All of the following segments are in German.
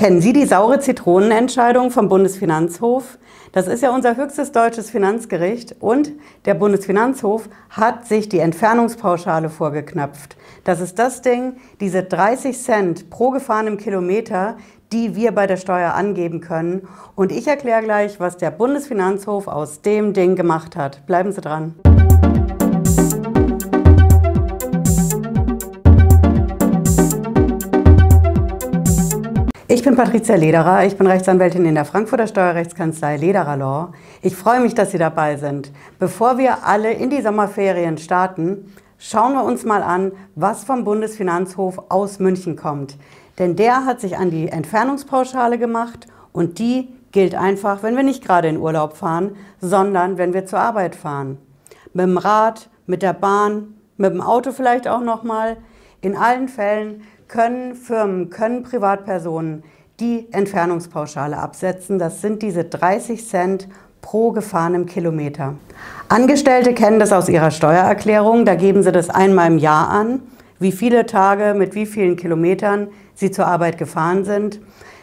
Kennen Sie die saure Zitronenentscheidung vom Bundesfinanzhof? Das ist ja unser höchstes deutsches Finanzgericht und der Bundesfinanzhof hat sich die Entfernungspauschale vorgeknöpft. Das ist das Ding, diese 30 Cent pro gefahrenem Kilometer, die wir bei der Steuer angeben können. Und ich erkläre gleich, was der Bundesfinanzhof aus dem Ding gemacht hat. Bleiben Sie dran. Ich bin Patricia Lederer, ich bin Rechtsanwältin in der Frankfurter Steuerrechtskanzlei Lederer Law. Ich freue mich, dass Sie dabei sind. Bevor wir alle in die Sommerferien starten, schauen wir uns mal an, was vom Bundesfinanzhof aus München kommt. Denn der hat sich an die Entfernungspauschale gemacht und die gilt einfach, wenn wir nicht gerade in Urlaub fahren, sondern wenn wir zur Arbeit fahren. Mit dem Rad, mit der Bahn, mit dem Auto vielleicht auch nochmal. In allen Fällen können Firmen, können Privatpersonen die Entfernungspauschale absetzen. Das sind diese 30 Cent pro gefahrenem Kilometer. Angestellte kennen das aus ihrer Steuererklärung. Da geben sie das einmal im Jahr an, wie viele Tage mit wie vielen Kilometern sie zur Arbeit gefahren sind.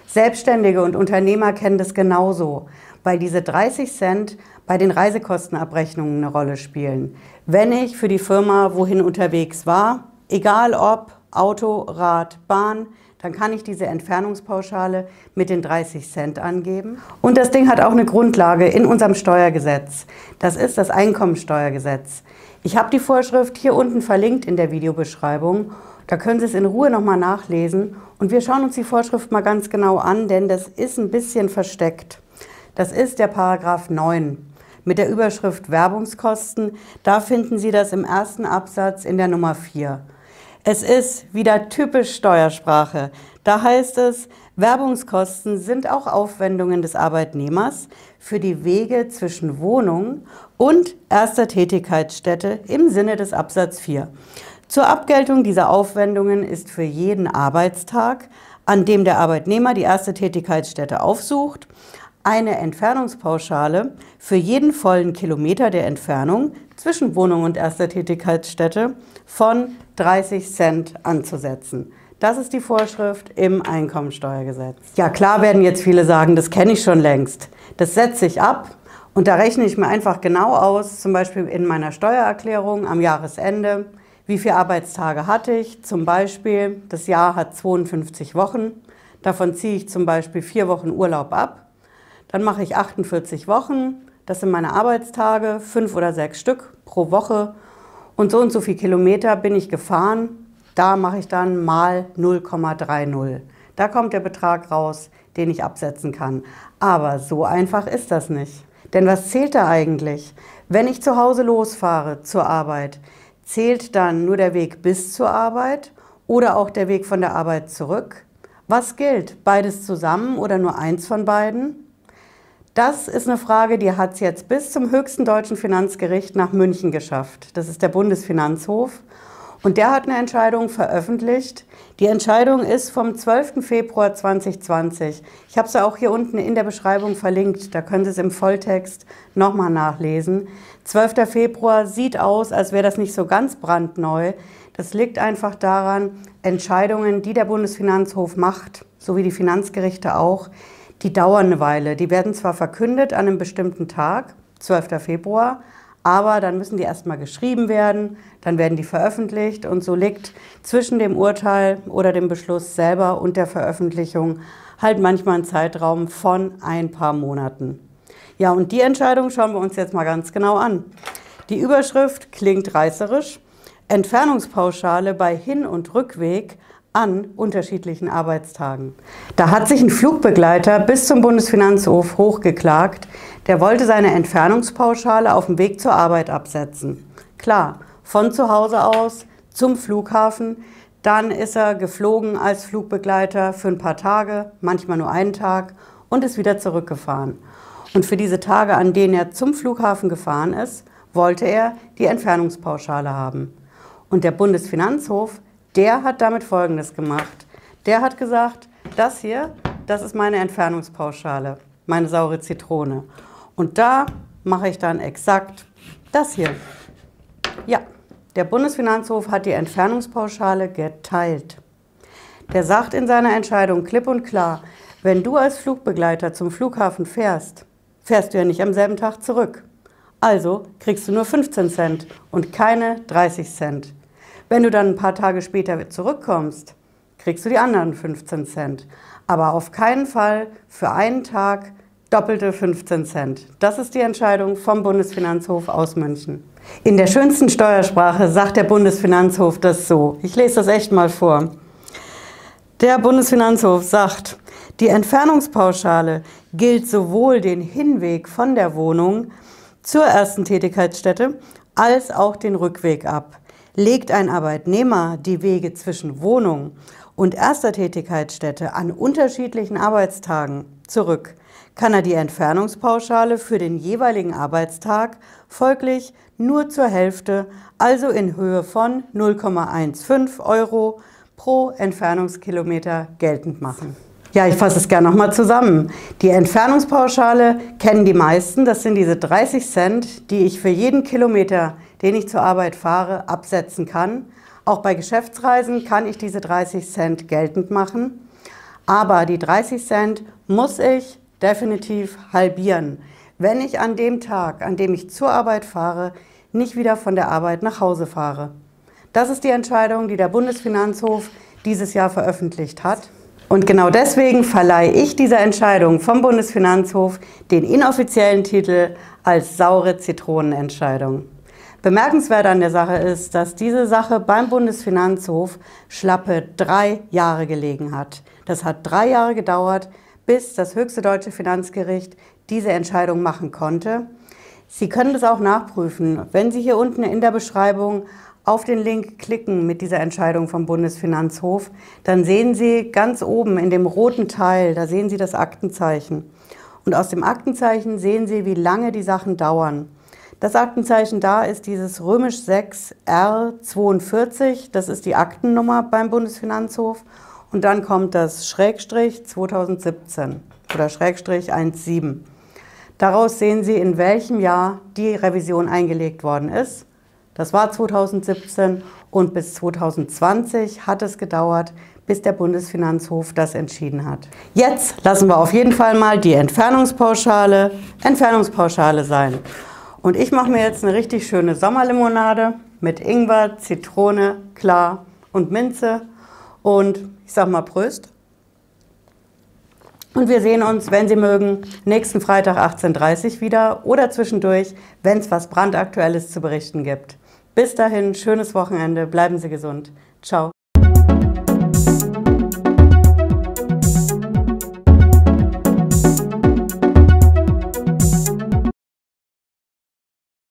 Selbstständige und Unternehmer kennen das genauso, weil diese 30 Cent bei den Reisekostenabrechnungen eine Rolle spielen. Wenn ich für die Firma wohin unterwegs war, egal ob Auto, Rad, Bahn, dann kann ich diese Entfernungspauschale mit den 30 Cent angeben. Und das Ding hat auch eine Grundlage in unserem Steuergesetz. Das ist das Einkommensteuergesetz. Ich habe die Vorschrift hier unten verlinkt in der Videobeschreibung. Da können Sie es in Ruhe nochmal nachlesen. Und wir schauen uns die Vorschrift mal ganz genau an, denn das ist ein bisschen versteckt. Das ist der Paragraph 9 mit der Überschrift Werbungskosten. Da finden Sie das im ersten Absatz in der Nummer 4. Es ist wieder typisch Steuersprache. Da heißt es, Werbungskosten sind auch Aufwendungen des Arbeitnehmers für die Wege zwischen Wohnung und erster Tätigkeitsstätte im Sinne des Absatz 4. Zur Abgeltung dieser Aufwendungen ist für jeden Arbeitstag, an dem der Arbeitnehmer die erste Tätigkeitsstätte aufsucht, eine Entfernungspauschale für jeden vollen Kilometer der Entfernung zwischen Wohnung und erster Tätigkeitsstätte von 30 Cent anzusetzen. Das ist die Vorschrift im Einkommensteuergesetz. Ja, klar werden jetzt viele sagen, das kenne ich schon längst. Das setze ich ab und da rechne ich mir einfach genau aus, zum Beispiel in meiner Steuererklärung am Jahresende, wie viele Arbeitstage hatte ich. Zum Beispiel, das Jahr hat 52 Wochen. Davon ziehe ich zum Beispiel vier Wochen Urlaub ab. Dann mache ich 48 Wochen. Das sind meine Arbeitstage, fünf oder sechs Stück pro Woche und so und so viele Kilometer bin ich gefahren. Da mache ich dann mal 0,30. Da kommt der Betrag raus, den ich absetzen kann. Aber so einfach ist das nicht. Denn was zählt da eigentlich? Wenn ich zu Hause losfahre zur Arbeit, zählt dann nur der Weg bis zur Arbeit oder auch der Weg von der Arbeit zurück? Was gilt? Beides zusammen oder nur eins von beiden? Das ist eine Frage, die hat es jetzt bis zum höchsten deutschen Finanzgericht nach München geschafft. Das ist der Bundesfinanzhof. Und der hat eine Entscheidung veröffentlicht. Die Entscheidung ist vom 12. Februar 2020. Ich habe sie auch hier unten in der Beschreibung verlinkt. Da können Sie es im Volltext nochmal nachlesen. 12. Februar sieht aus, als wäre das nicht so ganz brandneu. Das liegt einfach daran, Entscheidungen, die der Bundesfinanzhof macht, so wie die Finanzgerichte auch, die dauern eine Weile. Die werden zwar verkündet an einem bestimmten Tag, 12. Februar, aber dann müssen die erstmal geschrieben werden, dann werden die veröffentlicht und so liegt zwischen dem Urteil oder dem Beschluss selber und der Veröffentlichung halt manchmal ein Zeitraum von ein paar Monaten. Ja, und die Entscheidung schauen wir uns jetzt mal ganz genau an. Die Überschrift klingt reißerisch. Entfernungspauschale bei Hin- und Rückweg an unterschiedlichen Arbeitstagen. Da hat sich ein Flugbegleiter bis zum Bundesfinanzhof hochgeklagt, der wollte seine Entfernungspauschale auf dem Weg zur Arbeit absetzen. Klar, von zu Hause aus zum Flughafen, dann ist er geflogen als Flugbegleiter für ein paar Tage, manchmal nur einen Tag und ist wieder zurückgefahren. Und für diese Tage, an denen er zum Flughafen gefahren ist, wollte er die Entfernungspauschale haben. Und der Bundesfinanzhof der hat damit Folgendes gemacht. Der hat gesagt, das hier, das ist meine Entfernungspauschale, meine saure Zitrone. Und da mache ich dann exakt das hier. Ja, der Bundesfinanzhof hat die Entfernungspauschale geteilt. der sagt in seiner Entscheidung klipp und klar, wenn du als Flugbegleiter zum Flughafen fährst, fährst du ja nicht am selben Tag zurück. Also kriegst du nur 15 Cent und keine 30 Cent. Wenn du dann ein paar Tage später zurückkommst, kriegst du die anderen 15 Cent. Aber auf keinen Fall für einen Tag doppelte 15 Cent. Das ist die Entscheidung vom Bundesfinanzhof aus München. In der schönsten Steuersprache sagt der Bundesfinanzhof das so. Ich lese das echt mal vor. Der Bundesfinanzhof sagt, die Entfernungspauschale gilt sowohl den Hinweg von der Wohnung zur ersten Tätigkeitsstätte als auch den Rückweg ab. Legt ein Arbeitnehmer die Wege zwischen Wohnung und erster Tätigkeitsstätte an unterschiedlichen Arbeitstagen zurück, kann er die Entfernungspauschale für den jeweiligen Arbeitstag folglich nur zur Hälfte, also in Höhe von 0,15 Euro pro Entfernungskilometer geltend machen. Ja, ich fasse es gerne nochmal zusammen. Die Entfernungspauschale kennen die meisten. Das sind diese 30 Cent, die ich für jeden Kilometer den ich zur Arbeit fahre, absetzen kann. Auch bei Geschäftsreisen kann ich diese 30 Cent geltend machen. Aber die 30 Cent muss ich definitiv halbieren, wenn ich an dem Tag, an dem ich zur Arbeit fahre, nicht wieder von der Arbeit nach Hause fahre. Das ist die Entscheidung, die der Bundesfinanzhof dieses Jahr veröffentlicht hat. Und genau deswegen verleihe ich dieser Entscheidung vom Bundesfinanzhof den inoffiziellen Titel als saure Zitronenentscheidung. Bemerkenswert an der Sache ist, dass diese Sache beim Bundesfinanzhof schlappe drei Jahre gelegen hat. Das hat drei Jahre gedauert, bis das höchste deutsche Finanzgericht diese Entscheidung machen konnte. Sie können das auch nachprüfen. Wenn Sie hier unten in der Beschreibung auf den Link klicken mit dieser Entscheidung vom Bundesfinanzhof, dann sehen Sie ganz oben in dem roten Teil, da sehen Sie das Aktenzeichen. Und aus dem Aktenzeichen sehen Sie, wie lange die Sachen dauern. Das Aktenzeichen da ist dieses römisch 6 R42, das ist die Aktennummer beim Bundesfinanzhof. Und dann kommt das Schrägstrich 2017 oder Schrägstrich 17. Daraus sehen Sie, in welchem Jahr die Revision eingelegt worden ist. Das war 2017 und bis 2020 hat es gedauert, bis der Bundesfinanzhof das entschieden hat. Jetzt lassen wir auf jeden Fall mal die Entfernungspauschale Entfernungspauschale sein. Und ich mache mir jetzt eine richtig schöne Sommerlimonade mit Ingwer, Zitrone, Klar und Minze. Und ich sage mal Pröst. Und wir sehen uns, wenn Sie mögen, nächsten Freitag 18.30 Uhr wieder oder zwischendurch, wenn es was brandaktuelles zu berichten gibt. Bis dahin, schönes Wochenende, bleiben Sie gesund. Ciao.